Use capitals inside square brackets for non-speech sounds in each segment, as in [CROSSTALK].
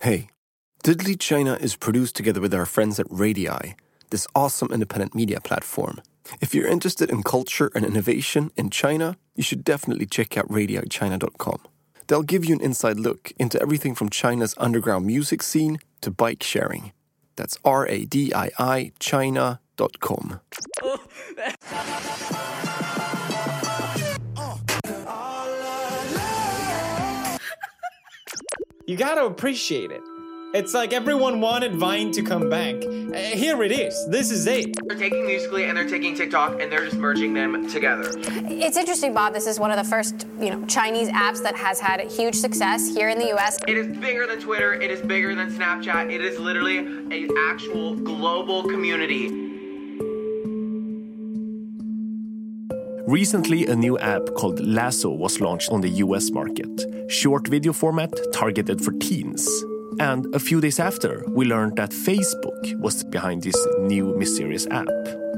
Hey, Digitally China is produced together with our friends at Radii, this awesome independent media platform. If you're interested in culture and innovation in China, you should definitely check out radiichina.com. They'll give you an inside look into everything from China's underground music scene to bike sharing. That's R A D I I China.com. [LAUGHS] You gotta appreciate it. It's like everyone wanted Vine to come back. Uh, here it is. This is it. They're taking Musically and they're taking TikTok and they're just merging them together. It's interesting, Bob. This is one of the first, you know, Chinese apps that has had huge success here in the U.S. It is bigger than Twitter. It is bigger than Snapchat. It is literally an actual global community. Recently, a new app called Lasso was launched on the US market. Short video format targeted for teens. And a few days after, we learned that Facebook was behind this new mysterious app.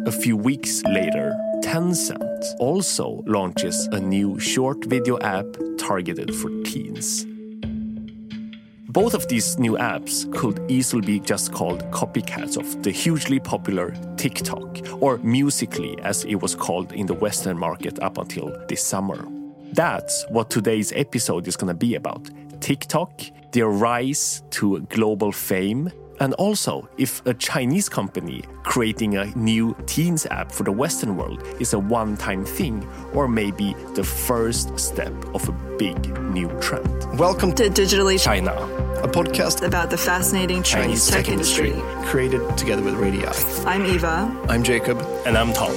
A few weeks later, Tencent also launches a new short video app targeted for teens. Both of these new apps could easily be just called copycats of the hugely popular TikTok, or Musically as it was called in the Western market up until this summer. That's what today's episode is going to be about TikTok, their rise to global fame, and also if a Chinese company creating a new teens app for the Western world is a one time thing or maybe the first step of a big new trend. Welcome to Digitally China, a podcast about the fascinating Chinese, Chinese tech industry, created together with Radii. I'm Eva. I'm Jacob. And I'm Tom.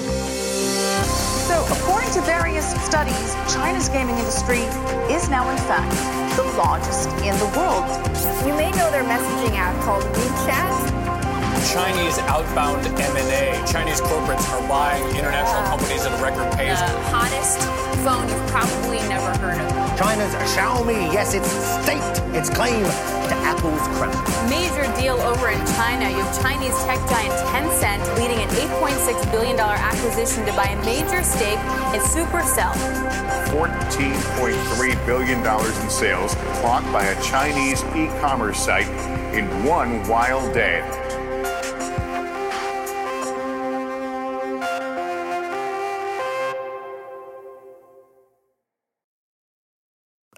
So, according to various studies, China's gaming industry is now, in fact, the largest in the world. You may know their messaging app called WeChat. Chinese outbound M&A. Chinese corporates are buying international companies at a record pace. The hottest phone you've probably never heard of. China's Xiaomi, yes, its staked its claim to Apple's crown. Major deal over in China. You have Chinese tech giant Tencent leading an $8.6 billion acquisition to buy a major stake in Supercell. $14.3 billion in sales clocked by a Chinese e-commerce site in one wild day.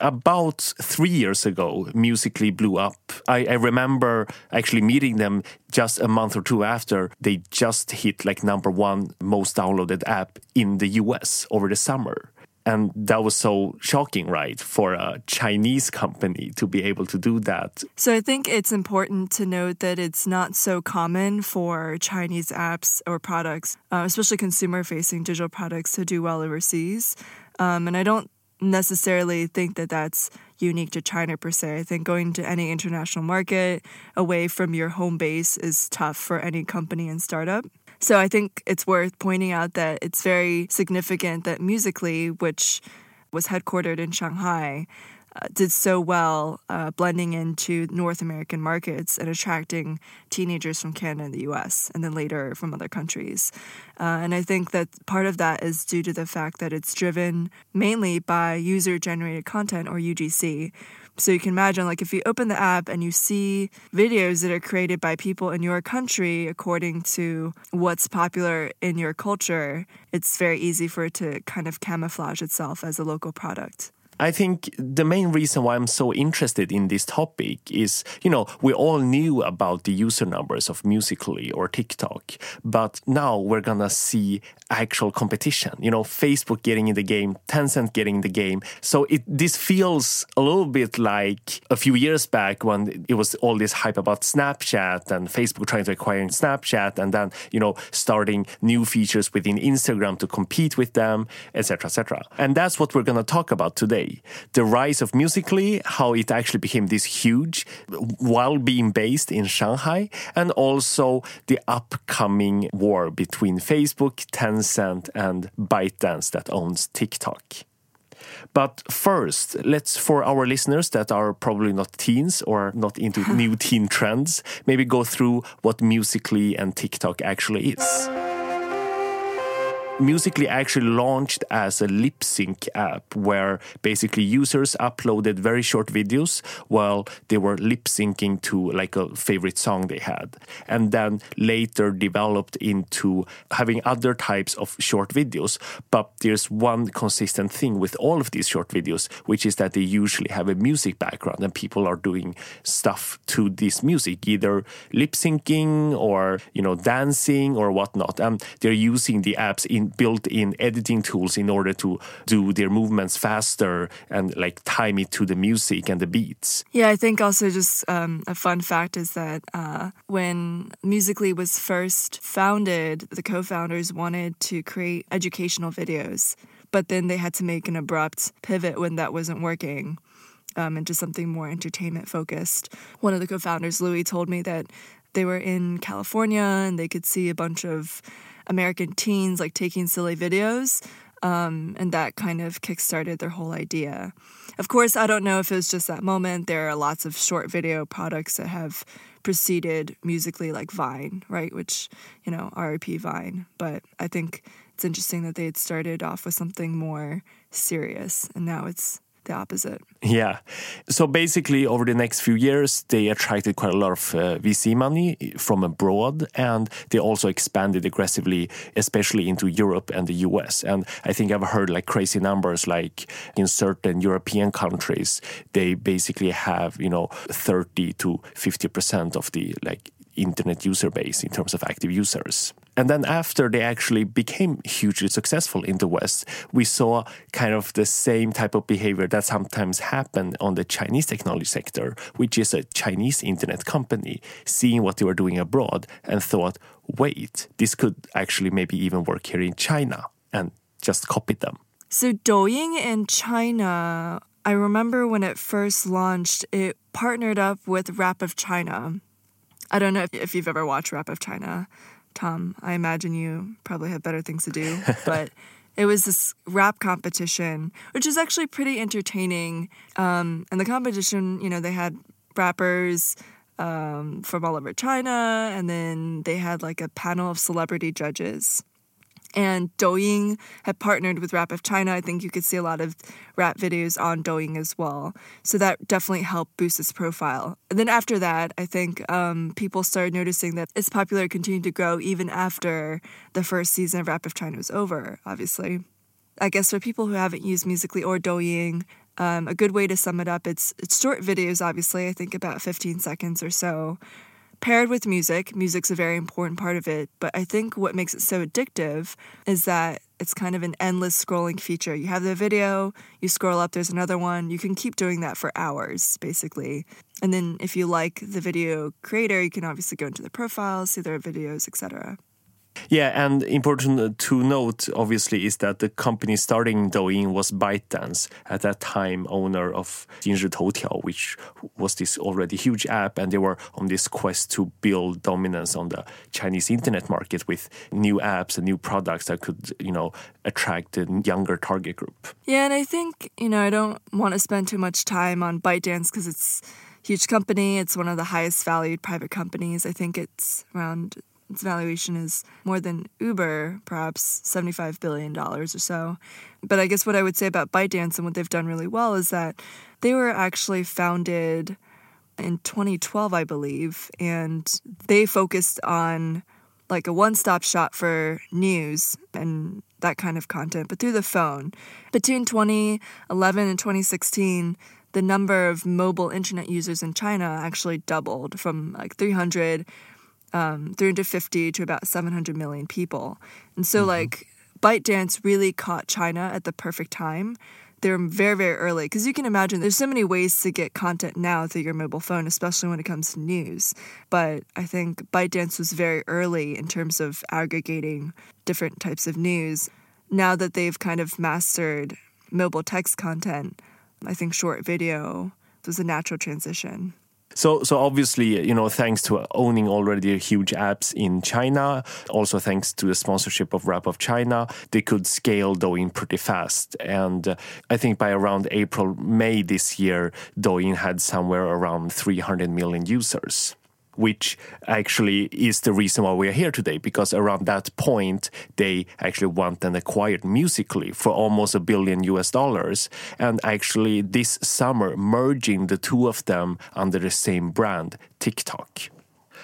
About three years ago, Musically blew up. I, I, remember actually meeting them just a month or two after they just hit like number one most downloaded app in the US over the summer. And that was so shocking, right, for a Chinese company to be able to do that. So I think it's important to note that it's not so common for Chinese apps or products, uh, especially consumer facing digital products, to do well overseas. Um, and I don't necessarily think that that's unique to China per se. I think going to any international market away from your home base is tough for any company and startup. So I think it's worth pointing out that it's very significant that Musically, which was headquartered in Shanghai, uh, did so well uh, blending into North American markets and attracting teenagers from Canada and the US, and then later from other countries. Uh, and I think that part of that is due to the fact that it's driven mainly by user generated content or UGC. So you can imagine, like, if you open the app and you see videos that are created by people in your country according to what's popular in your culture, it's very easy for it to kind of camouflage itself as a local product. I think the main reason why I'm so interested in this topic is, you know, we all knew about the user numbers of Musically or TikTok, but now we're gonna see actual competition. You know, Facebook getting in the game, Tencent getting in the game. So it this feels a little bit like a few years back when it was all this hype about Snapchat and Facebook trying to acquire Snapchat and then, you know, starting new features within Instagram to compete with them, etc., etc. And that's what we're gonna talk about today the rise of Musically, how it actually became this huge while being based in Shanghai, and also the upcoming war between Facebook, Tencent, and ByteDance that owns TikTok. But first, let's, for our listeners that are probably not teens or not into [LAUGHS] new teen trends, maybe go through what Musically and TikTok actually is. Musically actually launched as a lip sync app where basically users uploaded very short videos while they were lip syncing to like a favorite song they had. And then later developed into having other types of short videos. But there's one consistent thing with all of these short videos, which is that they usually have a music background and people are doing stuff to this music, either lip syncing or, you know, dancing or whatnot. And they're using the apps in built-in editing tools in order to do their movements faster and like time it to the music and the beats. Yeah, I think also just um, a fun fact is that uh, when Musically was first founded, the co-founders wanted to create educational videos, but then they had to make an abrupt pivot when that wasn't working. Um, into something more entertainment focused. One of the co founders, Louis, told me that they were in California and they could see a bunch of American teens like taking silly videos. Um, and that kind of kickstarted their whole idea. Of course, I don't know if it was just that moment. There are lots of short video products that have preceded musically, like Vine, right? Which, you know, RIP Vine. But I think it's interesting that they had started off with something more serious and now it's the opposite. Yeah. So basically, over the next few years, they attracted quite a lot of uh, VC money from abroad, and they also expanded aggressively, especially into Europe and the US. And I think I've heard like crazy numbers, like in certain European countries, they basically have you know 30 to 50 percent of the like internet user base in terms of active users. And then after they actually became hugely successful in the West, we saw kind of the same type of behavior that sometimes happened on the Chinese technology sector, which is a Chinese internet company seeing what they were doing abroad and thought, wait, this could actually maybe even work here in China and just copied them. So Douyin in China, I remember when it first launched, it partnered up with Rap of China. I don't know if, if you've ever watched Rap of China. Tom, I imagine you probably have better things to do, [LAUGHS] but it was this rap competition, which is actually pretty entertaining. Um, and the competition, you know, they had rappers um, from all over China, and then they had like a panel of celebrity judges and Douyin had partnered with Rap of China. I think you could see a lot of rap videos on Douyin as well. So that definitely helped boost its profile. And then after that, I think um, people started noticing that its popularity continued to grow even after the first season of Rap of China was over, obviously. I guess for people who haven't used Musically or Douyin, um, a good way to sum it up, it's, it's short videos, obviously, I think about 15 seconds or so, paired with music. Music's a very important part of it, but I think what makes it so addictive is that it's kind of an endless scrolling feature. You have the video, you scroll up, there's another one. You can keep doing that for hours, basically. And then if you like the video creator, you can obviously go into the profiles, see their videos, etc. Yeah, and important to note, obviously, is that the company starting Douyin was ByteDance, at that time owner of Jinri Toutiao, which was this already huge app, and they were on this quest to build dominance on the Chinese internet market with new apps and new products that could, you know, attract a younger target group. Yeah, and I think, you know, I don't want to spend too much time on ByteDance because it's huge company. It's one of the highest valued private companies. I think it's around its valuation is more than Uber, perhaps $75 billion or so. But I guess what I would say about ByteDance and what they've done really well is that they were actually founded in 2012, I believe, and they focused on like a one stop shop for news and that kind of content, but through the phone. Between 2011 and 2016, the number of mobile internet users in China actually doubled from like 300 um, 350 to about 700 million people. And so, mm-hmm. like, ByteDance really caught China at the perfect time. They're very, very early because you can imagine there's so many ways to get content now through your mobile phone, especially when it comes to news. But I think ByteDance was very early in terms of aggregating different types of news. Now that they've kind of mastered mobile text content, I think short video was a natural transition. So, so obviously, you know, thanks to owning already huge apps in China, also thanks to the sponsorship of Rap of China, they could scale Douyin pretty fast. And uh, I think by around April, May this year, Douyin had somewhere around 300 million users. Which actually is the reason why we are here today. Because around that point, they actually went and acquired Musically for almost a billion US dollars, and actually this summer merging the two of them under the same brand, TikTok.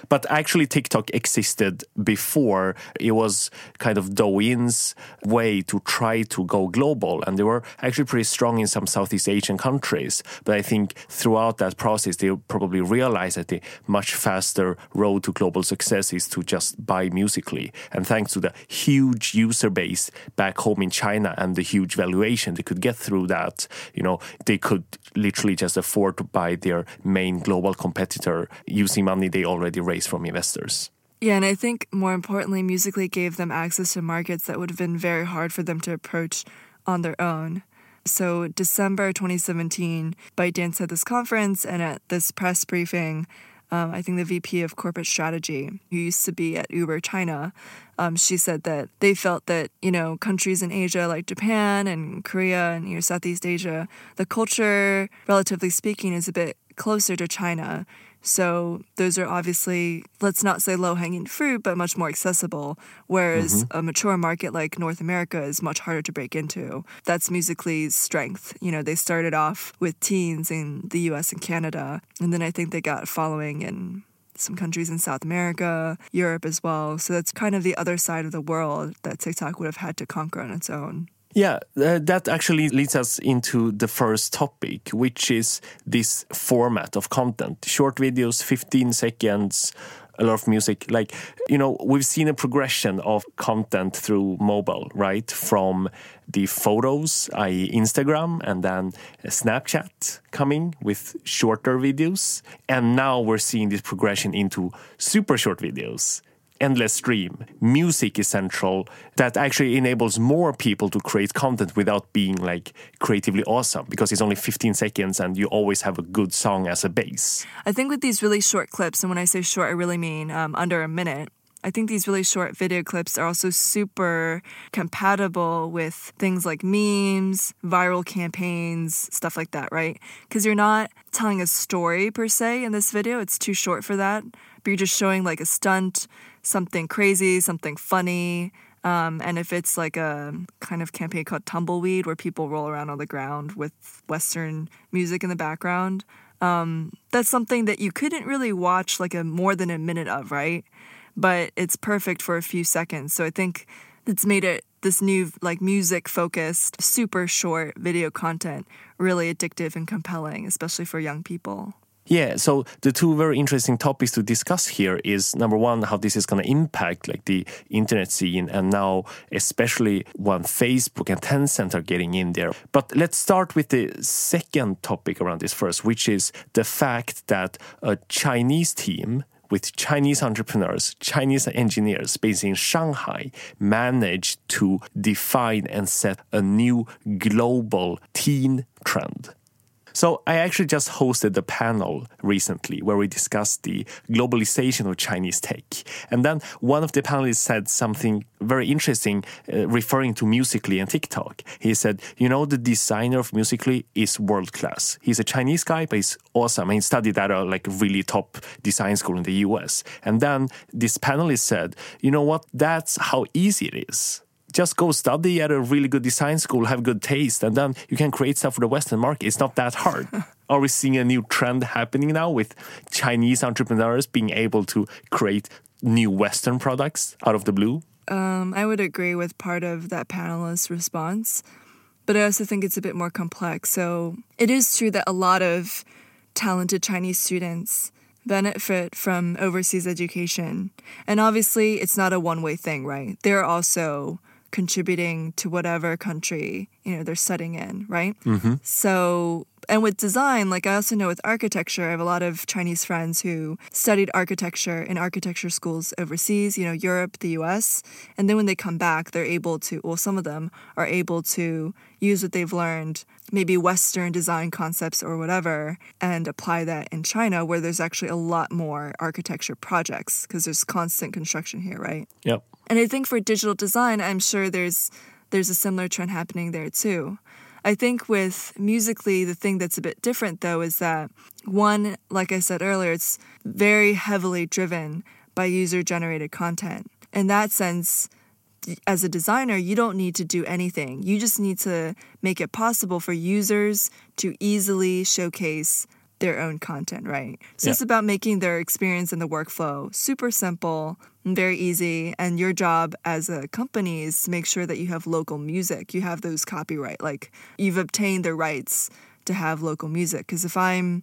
But actually, TikTok existed before. It was kind of Douyin's way to try to go global. And they were actually pretty strong in some Southeast Asian countries. But I think throughout that process, they probably realized that the much faster road to global success is to just buy Musically. And thanks to the huge user base back home in China and the huge valuation they could get through that, you know, they could literally just afford to buy their main global competitor using money they already raised from investors. Yeah, and I think more importantly, Musically gave them access to markets that would have been very hard for them to approach on their own. So, December 2017, ByteDance at this conference and at this press briefing, um, I think the VP of corporate strategy, who used to be at Uber China, um, she said that they felt that you know countries in Asia like Japan and Korea and you know Southeast Asia, the culture, relatively speaking, is a bit closer to China. So those are obviously, let's not say low hanging fruit, but much more accessible. Whereas mm-hmm. a mature market like North America is much harder to break into. That's Musically's strength. You know, they started off with teens in the US and Canada. And then I think they got following in some countries in South America, Europe as well. So that's kind of the other side of the world that TikTok would have had to conquer on its own. Yeah, uh, that actually leads us into the first topic, which is this format of content short videos, 15 seconds, a lot of music. Like, you know, we've seen a progression of content through mobile, right? From the photos, i.e., Instagram, and then Snapchat coming with shorter videos. And now we're seeing this progression into super short videos endless stream. Music is central. That actually enables more people to create content without being like creatively awesome because it's only 15 seconds and you always have a good song as a base. I think with these really short clips, and when I say short, I really mean um, under a minute. I think these really short video clips are also super compatible with things like memes, viral campaigns, stuff like that, right? Because you're not telling a story per se in this video, it's too short for that, but you're just showing like a stunt something crazy, something funny. Um, and if it's like a kind of campaign called Tumbleweed, where people roll around on the ground with Western music in the background, um, that's something that you couldn't really watch like a more than a minute of, right? But it's perfect for a few seconds. So I think it's made it this new like music focused, super short video content really addictive and compelling, especially for young people. Yeah, so the two very interesting topics to discuss here is number one, how this is going to impact like the internet scene, and now especially when Facebook and Tencent are getting in there. But let's start with the second topic around this first, which is the fact that a Chinese team with Chinese entrepreneurs, Chinese engineers based in Shanghai managed to define and set a new global teen trend. So I actually just hosted a panel recently where we discussed the globalization of Chinese tech. And then one of the panelists said something very interesting uh, referring to Musically and TikTok. He said, you know, the designer of Musically is world class. He's a Chinese guy, but he's awesome. And he studied at a like really top design school in the US. And then this panelist said, you know what? That's how easy it is just go study at a really good design school, have good taste, and then you can create stuff for the Western market. It's not that hard. [LAUGHS] Are we seeing a new trend happening now with Chinese entrepreneurs being able to create new Western products out of the blue? Um, I would agree with part of that panelist's response, but I also think it's a bit more complex. So it is true that a lot of talented Chinese students benefit from overseas education. And obviously, it's not a one way thing, right? They're also contributing to whatever country you know they're studying in right mm-hmm. so and with design like i also know with architecture i have a lot of chinese friends who studied architecture in architecture schools overseas you know europe the us and then when they come back they're able to well some of them are able to use what they've learned maybe western design concepts or whatever and apply that in china where there's actually a lot more architecture projects because there's constant construction here right yep and I think for digital design, I'm sure there's there's a similar trend happening there too. I think with musically, the thing that's a bit different though is that one, like I said earlier, it's very heavily driven by user generated content. In that sense, as a designer, you don't need to do anything. You just need to make it possible for users to easily showcase their own content, right? So Yeah. it's about making their experience in the workflow super simple and very easy. And your job as a company is to make sure that you have local music. You have those copyright, like you've obtained the rights to have local music. Because if I'm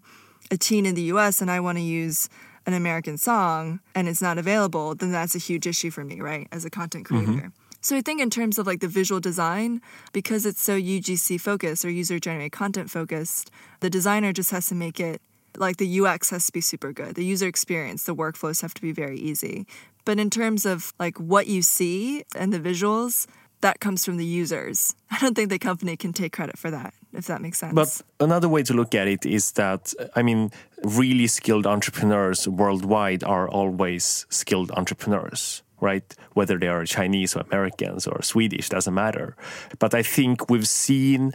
a teen in the US and I want to use an American song and it's not available, then that's a huge issue for me, right? As a content mm-hmm. creator. So I think in terms of like the visual design, because it's so UGC focused or user generated content focused, the designer just has to make it like the UX has to be super good. The user experience, the workflows have to be very easy. But in terms of like what you see and the visuals, that comes from the users. [LAUGHS] I don't think the company can take credit for that, if that makes sense. But another way to look at it is that, I mean, really skilled entrepreneurs worldwide are always skilled entrepreneurs, right? Whether they are Chinese or Americans or Swedish, doesn't matter. But I think we've seen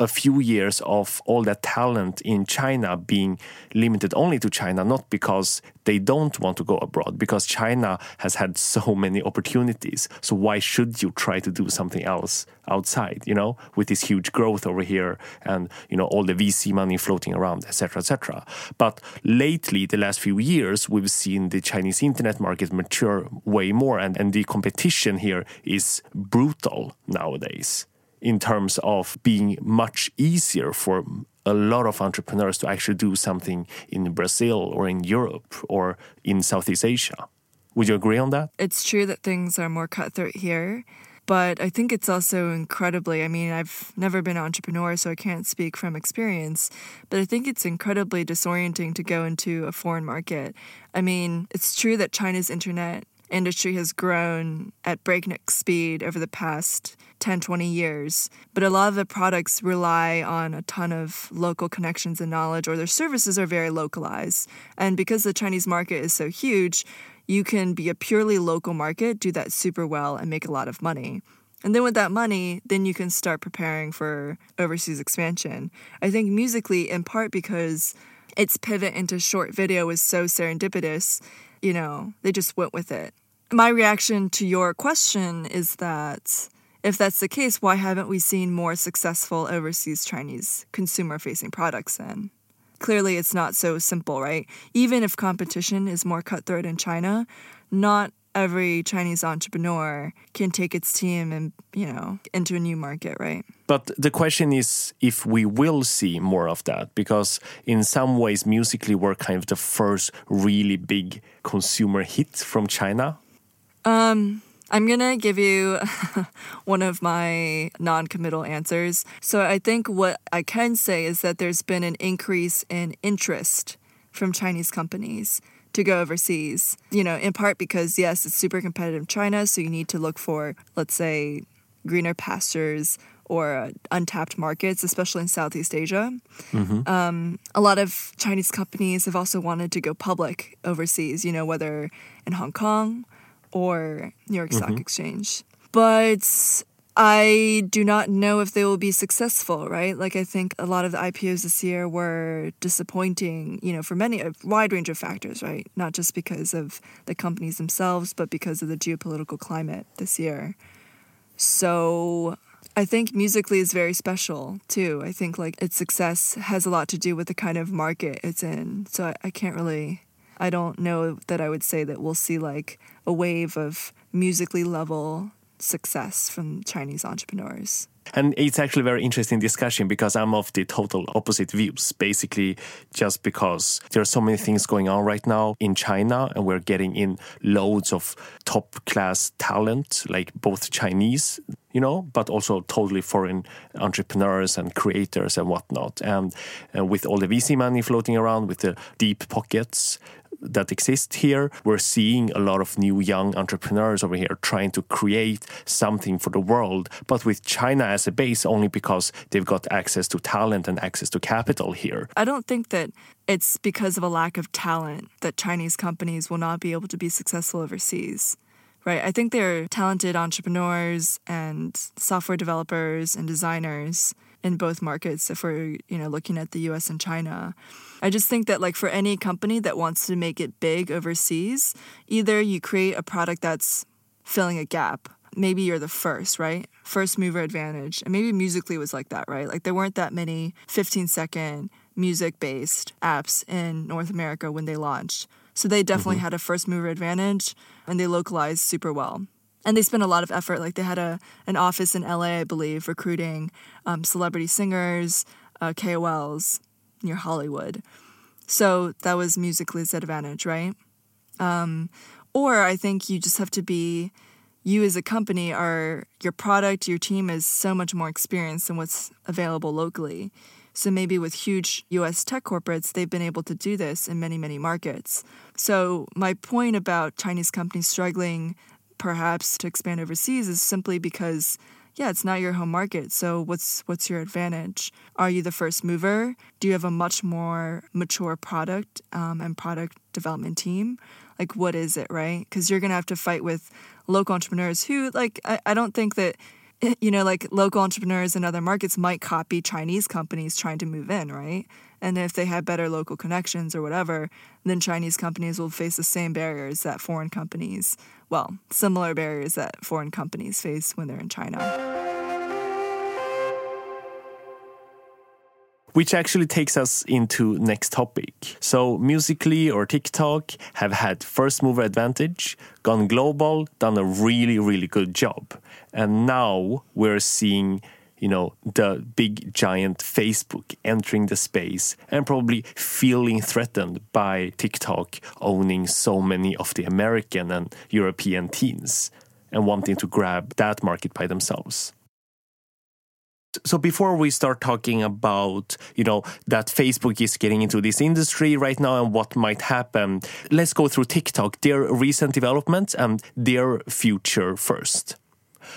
a few years of all that talent in China being limited only to China, not because they don't want to go abroad, because China has had so many opportunities. So why should you try to do something else outside, you know, with this huge growth over here and, you know, all the VC money floating around, etc., etc. But lately, the last few years, we've seen the Chinese internet market mature way more and, and the competition here is brutal nowadays in terms of being much easier for a lot of entrepreneurs to actually do something in Brazil or in Europe or in Southeast Asia. Would you agree on that? it's true that things are more cutthroat here, but I think it's also incredibly. I mean, I've never been an entrepreneur, so I can't speak from experience, but I think it's incredibly disorienting to go into a foreign market. I mean, it's true that China's internet industry has grown at breakneck speed over the past 10, 20 years, but a lot of the products rely on a ton of local connections and knowledge, or their services are very localized. And because the Chinese market is so huge, you can be a purely local market, do that super well, and make a lot of money. And then with that money, then you can start preparing for overseas expansion. I think musically, in part because its pivot into short video was so serendipitous, you know, they just went with it. My reaction to your question is that if that's the case, why haven't we seen more successful overseas Chinese consumer facing products then? Clearly, it's not so simple, right? Even if competition is more cutthroat in China, not every Chinese entrepreneur can take its team and, you know, into a new market, right? But the question is if we will see more of that, because in some ways, musically, we're kind of the first really big consumer hit from China. Um, I'm gonna give you [LAUGHS] one of my non committal answers. So I think what I can say is that there's been an increase in interest from Chinese companies to go overseas. You know, in part because, yes, it's super competitive in China, so you need to look for, let's say, greener pastures or uh, untapped markets, especially in Southeast Asia. Um, a lot of Chinese companies have also wanted to go public overseas, you know, whether in Hong Kong or New York Stock Mhm. Exchange. But I do not know if they will be successful, right? Like, I think a lot of the IPOs this year were disappointing, you know, for many, a wide range of factors, right? Not just because of the companies themselves, but because of the geopolitical climate this year. So I think musically is very special too. I think like its success has a lot to do with the kind of market it's in. So I, I can't really, I don't know that I would say that we'll see like a wave of musically level success from Chinese entrepreneurs. And it's actually a very interesting discussion because I'm of the total opposite views. Basically, just because there are so many things going on right now in China, and we're getting in loads of top class talent, like both Chinese, you know, but also totally foreign entrepreneurs and creators and whatnot. And, and with all the VC money floating around, with the deep pockets, that exist here. We're seeing a lot of new young entrepreneurs over here trying to create something for the world, but with China as a base only because they've got access to talent and access to capital here. I don't think that it's because of a lack of talent that Chinese companies will not be able to be successful overseas. Right? I think they're talented entrepreneurs and software developers and designers. In both markets if we're you know looking at the US and China. I just think that like for any company that wants to make it big overseas, either you create a product that's filling a gap. Maybe you're the first, right? First mover advantage. And maybe Musically was like that, right? Like there weren't that many 15 second music based apps in North America when they launched. So they definitely mm-hmm. had a first mover advantage and they localized super well. And they spent a lot of effort. Like they had a an office in LA, I believe, recruiting um, celebrity singers, uh, KOLs near Hollywood. So that was Musically's advantage, right? Um, or I think you just have to be you as a company are your product, your team is so much more experienced than what's available locally. So maybe with huge US tech corporates, they've been able to do this in many, many markets. So my point about Chinese companies struggling perhaps to expand overseas is simply because yeah, it's not your home market. So what's what's your advantage? Are you the first mover? Do you have a much more mature product um, and product development team? Like what is it, right? Because you're gonna have to fight with local entrepreneurs who like I, I don't think that you know, like local entrepreneurs in other markets might copy Chinese companies trying to move in, right? And if they have better local connections or whatever, then Chinese companies will face the same barriers that foreign companies, well, similar barriers that foreign companies face when they're in China. which actually takes us into next topic. So Musically or TikTok have had first mover advantage, gone global, done a really really good job. And now we're seeing you know the big giant Facebook entering the space and probably feeling threatened by TikTok owning so many of the American and European teens and wanting to grab that market by themselves. So before we start talking about you know that facebook is getting into this industry right now and what might happen let's go through tiktok their recent developments and their future first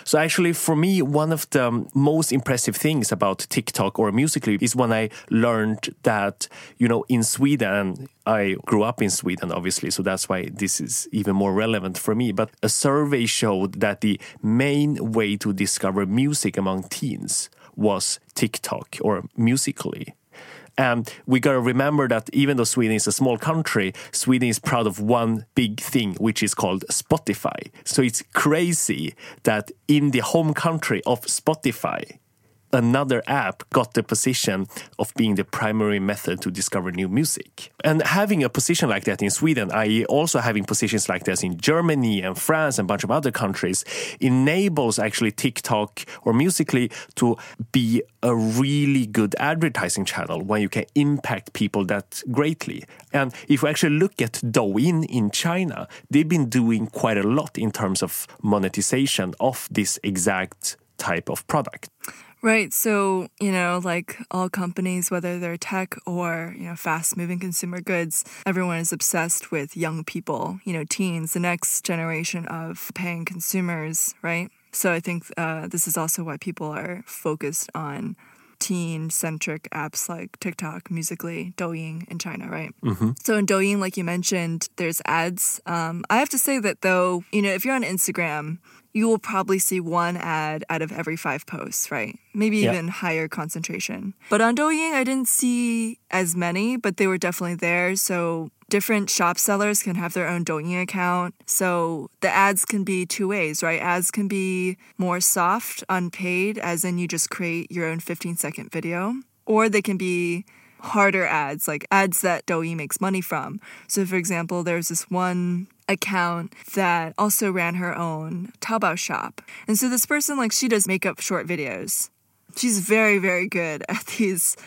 so actually, for me, one of the most impressive things about TikTok or Musically is when I learned that, you know, in Sweden, I grew up in Sweden, obviously, so that's why this is even more relevant for me. But a survey showed that the main way to discover music among teens was TikTok or Musically. And we got to remember that even though Sweden is a small country, Sweden is proud of one big thing, which is called Spotify. So it's crazy that in the home country of Spotify, another app got the position of being the primary method to discover new music. And having a position like that in Sweden, i.e., also having positions like this in Germany and France and a bunch of other countries, enables actually TikTok or Musically to be a really good advertising channel when you can impact people that greatly. And if we actually look at Douyin in China, they've been doing quite a lot in terms of monetization of this exact type of product. Right. So, you know, like all companies, whether they're tech or, you know, fast moving consumer goods, everyone is obsessed with young people, you know, teens, the next generation of paying consumers, right? So I think uh, this is also why people are focused on teen centric apps like TikTok, Musically, Douyin in China, right? Mm-hmm. So in Douyin, like you mentioned, there's ads. Um, I have to say that though, you know, if you're on Instagram, you will probably see one ad out of every five posts, right? Maybe even higher concentration. But on Douyin, I didn't see as many, but they were definitely there. So different shop sellers can have their own Douyin account. So the ads can be two ways, right? Ads can be more soft, unpaid, as in you just create your own 15 second video, or they can be harder ads, like ads that Douyin makes money from. So, for example, there's this one account that also ran her own Taobao shop. And so this person, like, she does makeup short videos. She's very, very good at [LAUGHS] these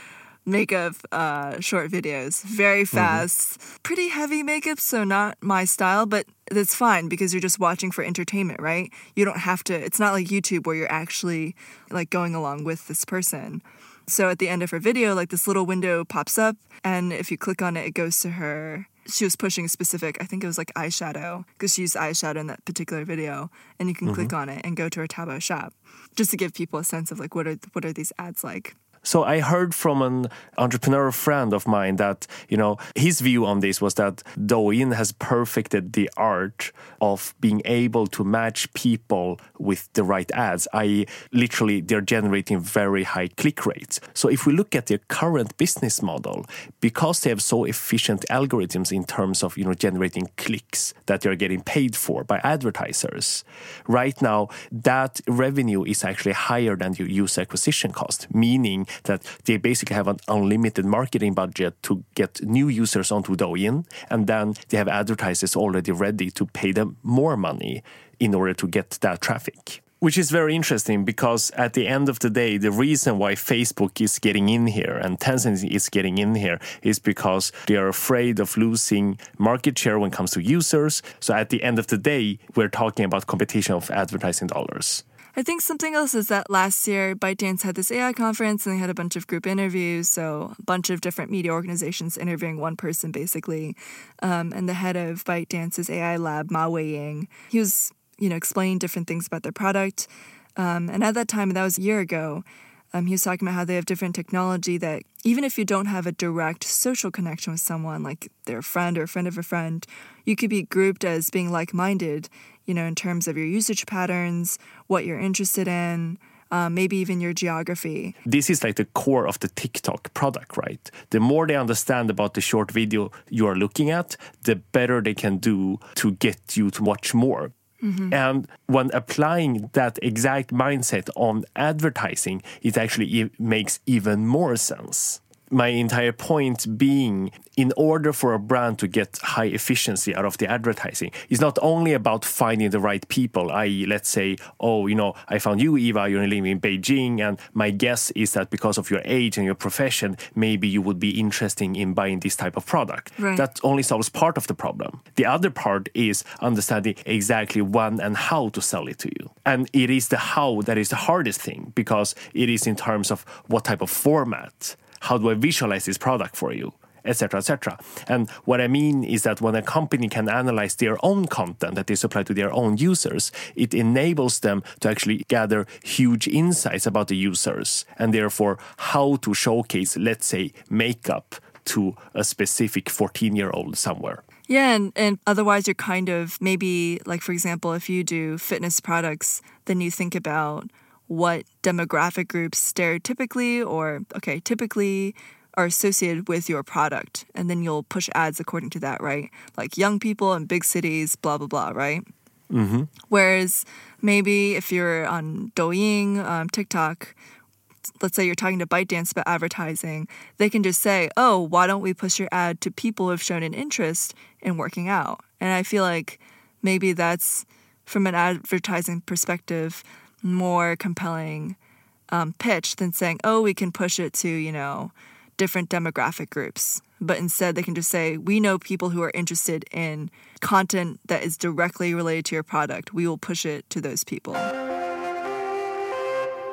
makeup uh, short videos. Very mm-hmm. fast, mm-hmm. pretty heavy makeup, so not my style, but that's fine because you're just watching for entertainment, right? You don't have to, it's not like YouTube where you're actually like going along with this person. So at the end of her video, like this little window pops up, and if you click on it, it goes to her. She was pushing a specific, I think it was like eyeshadow, because she used eyeshadow in that particular video, and you can mm-hmm. click on it and go to her Taobao shop, just to give people a sense of like what are what are these ads like. So I heard from an entrepreneur friend of mine that, you know, his view on this was that Douyin has perfected the art of being able to match people with the right ads, i.e., literally they're generating very high click rates. So if we look at their current business model, because they have so efficient algorithms in terms of, you know, generating clicks that they're getting paid for by advertisers, right now that revenue is actually higher than your user acquisition cost, meaning that they basically have an unlimited marketing budget to get new users onto Douyin, and then they have advertisers already ready to pay them more money in order to get that traffic. Which is very interesting because at the end of the day, the reason why Facebook is getting in here and Tencent is getting in here is because they are afraid of losing market share when it comes to users. So at the end of the day, we're talking about competition of advertising dollars. I think something else is that last year ByteDance had this AI conference and they had a bunch of group interviews. So a bunch of different media organizations interviewing one person basically. Um, and the head of ByteDance's AI lab, Ma Weiying, he was, you know, explaining different things about their product. Um, and at that time, that was a year ago, um, he was talking about how they have different technology that even if you don't have a direct social connection with someone, like they're friend or a friend of a friend, you could be grouped as being like minded, you know, in terms of your usage patterns, what you're interested in. Um, maybe even your geography. This is like the core of the TikTok product, right? The more they understand about the short video you are looking at, the better they can do to get you to watch more. Mm-hmm. And when applying that exact mindset on advertising, it actually e- makes even more sense. My entire point being, in order for a brand to get high efficiency out of the advertising, is not only about finding the right people, i.e., let's say, oh, you know, I found you, Eva, you're living in Beijing, and my guess is that because of your age and your profession, maybe you would be interested in buying this type of product. Right. That only solves part of the problem. The other part is understanding exactly when and how to sell it to you. And it is the how that is the hardest thing because it is in terms of what type of format how do I visualize this product for you? etc etc and what i mean is that when a company can analyze their own content that they supply to their own users it enables them to actually gather huge insights about the users and therefore how to showcase let's say makeup to a specific 14 year old somewhere yeah, and, and otherwise you're kind of maybe like for example, if you do fitness products, then you think about what demographic groups stereotypically or, okay, typically are associated with your product. And then you'll push ads according to that, right? Like young people in big cities, blah, blah, blah, right? Mm-hmm. Whereas maybe if you're on Douyin, um, TikTok, let's say you're talking to ByteDance about advertising, they can just say, oh, why don't we push your ad to people who have shown an interest in working out? And I feel like maybe that's from an advertising perspective more compelling um, pitch than saying, oh, we can push it to, you know, different demographic groups. But instead, they can just say, we know people who are interested in content that is directly related to your product. We will push it to those people.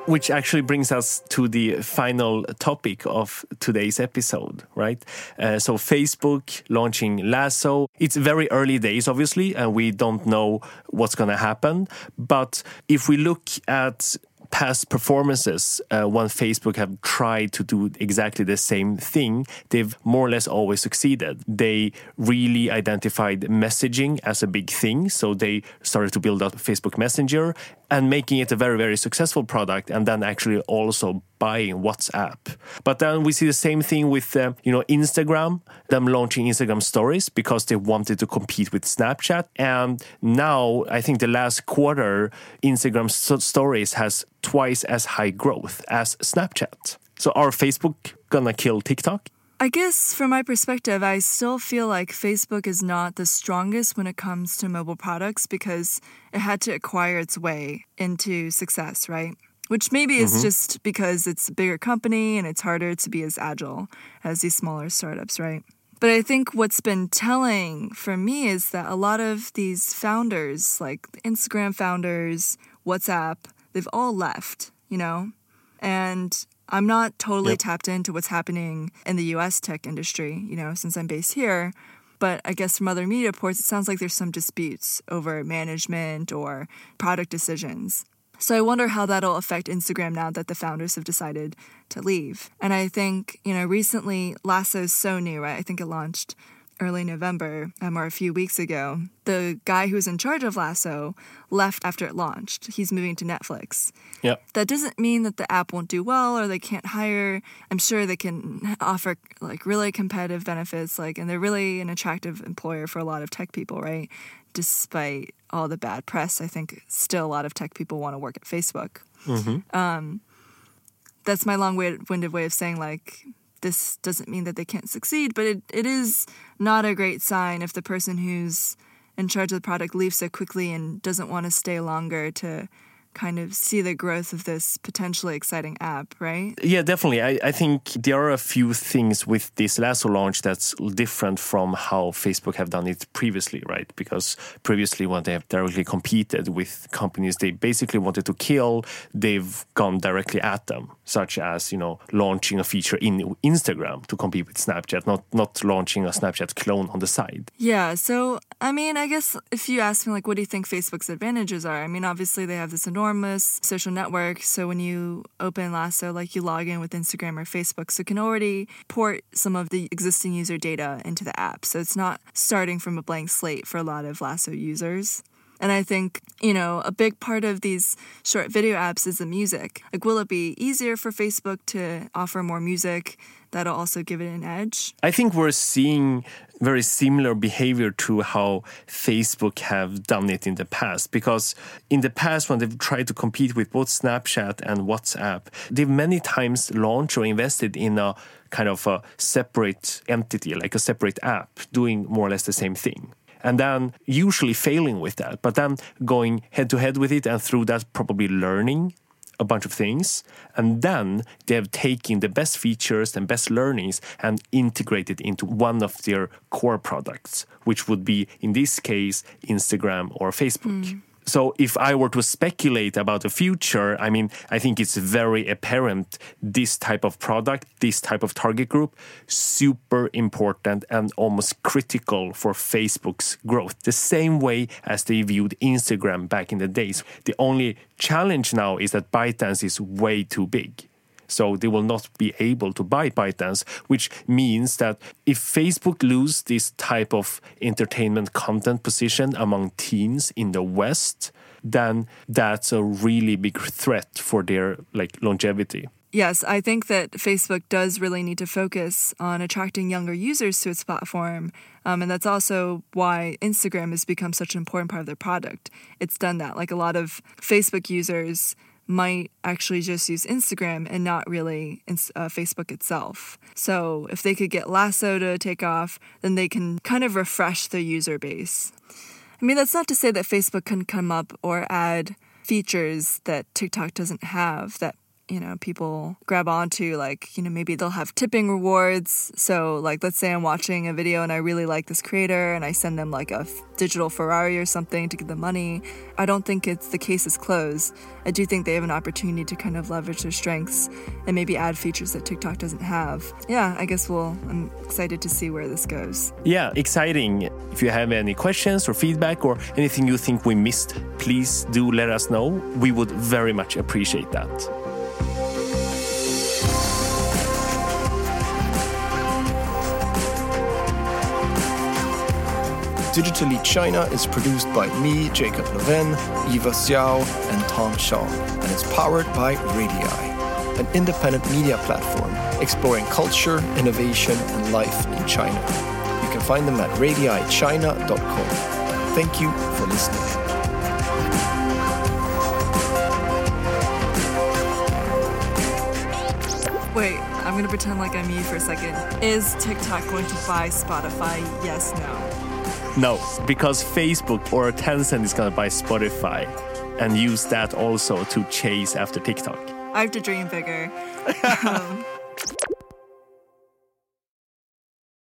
Which actually brings us to the final topic of today's episode, right? Uh, so, Facebook launching Lasso. It's very early days, obviously, and we don't know what's going to happen. But if we look at past performances uh, when Facebook have tried to do exactly the same thing, they've more or less always succeeded. They really identified messaging as a big thing, so they started to build out Facebook Messenger and making it a very very successful product, and then actually also buying WhatsApp. But then we see the same thing with uh, you know Instagram, them launching Instagram Stories because they wanted to compete with Snapchat, and now I think the last quarter Instagram Stories has twice as high growth as Snapchat. So are Facebook gonna kill TikTok? I guess from my perspective, I still feel like Facebook is not the strongest when it comes to mobile products because it had to acquire its way into success, right? Which maybe is mm-hmm. just because it's a bigger company and it's harder to be as agile as these smaller startups, right? But I think what's been telling for me is that a lot of these founders, like Instagram founders, WhatsApp, they've all left, you know? And I'm not totally yep. tapped into what's happening in the US tech industry, you know, since I'm based here. But I guess from other media reports, it sounds like there's some disputes over management or product decisions. So I wonder how that'll affect Instagram now that the founders have decided to leave. And I think, you know, recently Lasso's so new, right? I think it launched early November um, or a few weeks ago. The guy who's in charge of Lasso left after it launched. He's moving to Netflix. Yeah. That doesn't mean that the app won't do well or they can't hire. I'm sure they can offer like really competitive benefits like and they're really an attractive employer for a lot of tech people, right? Despite all the bad press, I think still a lot of tech people want to work at Facebook. Mm-hmm. Um, that's my long-winded way of saying like this doesn't mean that they can't succeed, but it, it is not a great sign if the person who's in charge of the product leaves so quickly and doesn't want to stay longer to kind of see the growth of this potentially exciting app, right? Yeah, definitely. I, I think there are a few things with this Lasso launch that's different from how Facebook have done it previously, right? Because previously, when they have directly competed with companies they basically wanted to kill, they've gone directly at them, such as you know launching a feature in Instagram to compete with Snapchat, not not launching a Snapchat clone on the side. Yeah. So I mean, I guess if you ask me, like, what do you think Facebook's advantages are? I mean, obviously they have this enormous enormous social network. So when you open Lasso, like you log in with Instagram or Facebook, so it can already port some of the existing user data into the app. So it's not starting from a blank slate for a lot of Lasso users. And I think, you know, a big part of these short video apps is the music. Like, will it be easier for Facebook to offer more music that'll also give it an edge? I think we're seeing very similar behavior to how Facebook have done it in the past. Because in the past, when they've tried to compete with both Snapchat and WhatsApp, they've many times launched or invested in a kind of a separate entity, like a separate app, doing more or less the same thing and then usually failing with that, but then going head to head with it and through that probably learning a bunch of things and then they have taken the best features and best learnings and integrated into one of their core products which would be in this case instagram or facebook mm. So if I were to speculate about the future, I mean, I think it's very apparent this type of product, this type of target group, super important and almost critical for Facebook's growth. The same way as they viewed Instagram back in the days. The only challenge now is that ByteDance is way too big. So they will not be able to buy ByteDance, which means that if Facebook lose this type of entertainment content position among teens in the West, then that's a really big threat for their like longevity. Yes, I think that Facebook does really need to focus on attracting younger users to its platform. Um, and that's also why Instagram has become such an important part of their product. It's done that. Like a lot of Facebook users might actually just use Instagram and not really uh, Facebook itself. So if they could get Lasso to take off, then they can kind of refresh their user base. I mean, that's not to say that Facebook can come up or add features that TikTok doesn't have that you know, people grab onto. Like, you know, maybe they'll have tipping rewards. So, like, let's say I'm watching a video and I really like this creator and I send them like a digital Ferrari or something to get the money. I don't think it's the case is closed. I do think they have an opportunity to kind of leverage their strengths and maybe add features that TikTok doesn't have. Yeah, I guess we'll, I'm excited to see where this goes. Yeah, exciting. If you have any questions or feedback or anything you think we missed, please do let us know. We would very much appreciate that. Digitally China is produced by me, Jacob Levin, Eva Xiao, and Tom Shaw, and is powered by Radii, an independent media platform exploring culture, innovation, and life in China. You can find them at radiichina.com. Thank you for listening. Wait, I'm gonna pretend like I'm you for a second. Is TikTok going to buy Spotify? Yes, no. No, because Facebook or Tencent is going to buy Spotify and use that also to chase after TikTok. I have to dream bigger. [LAUGHS] um,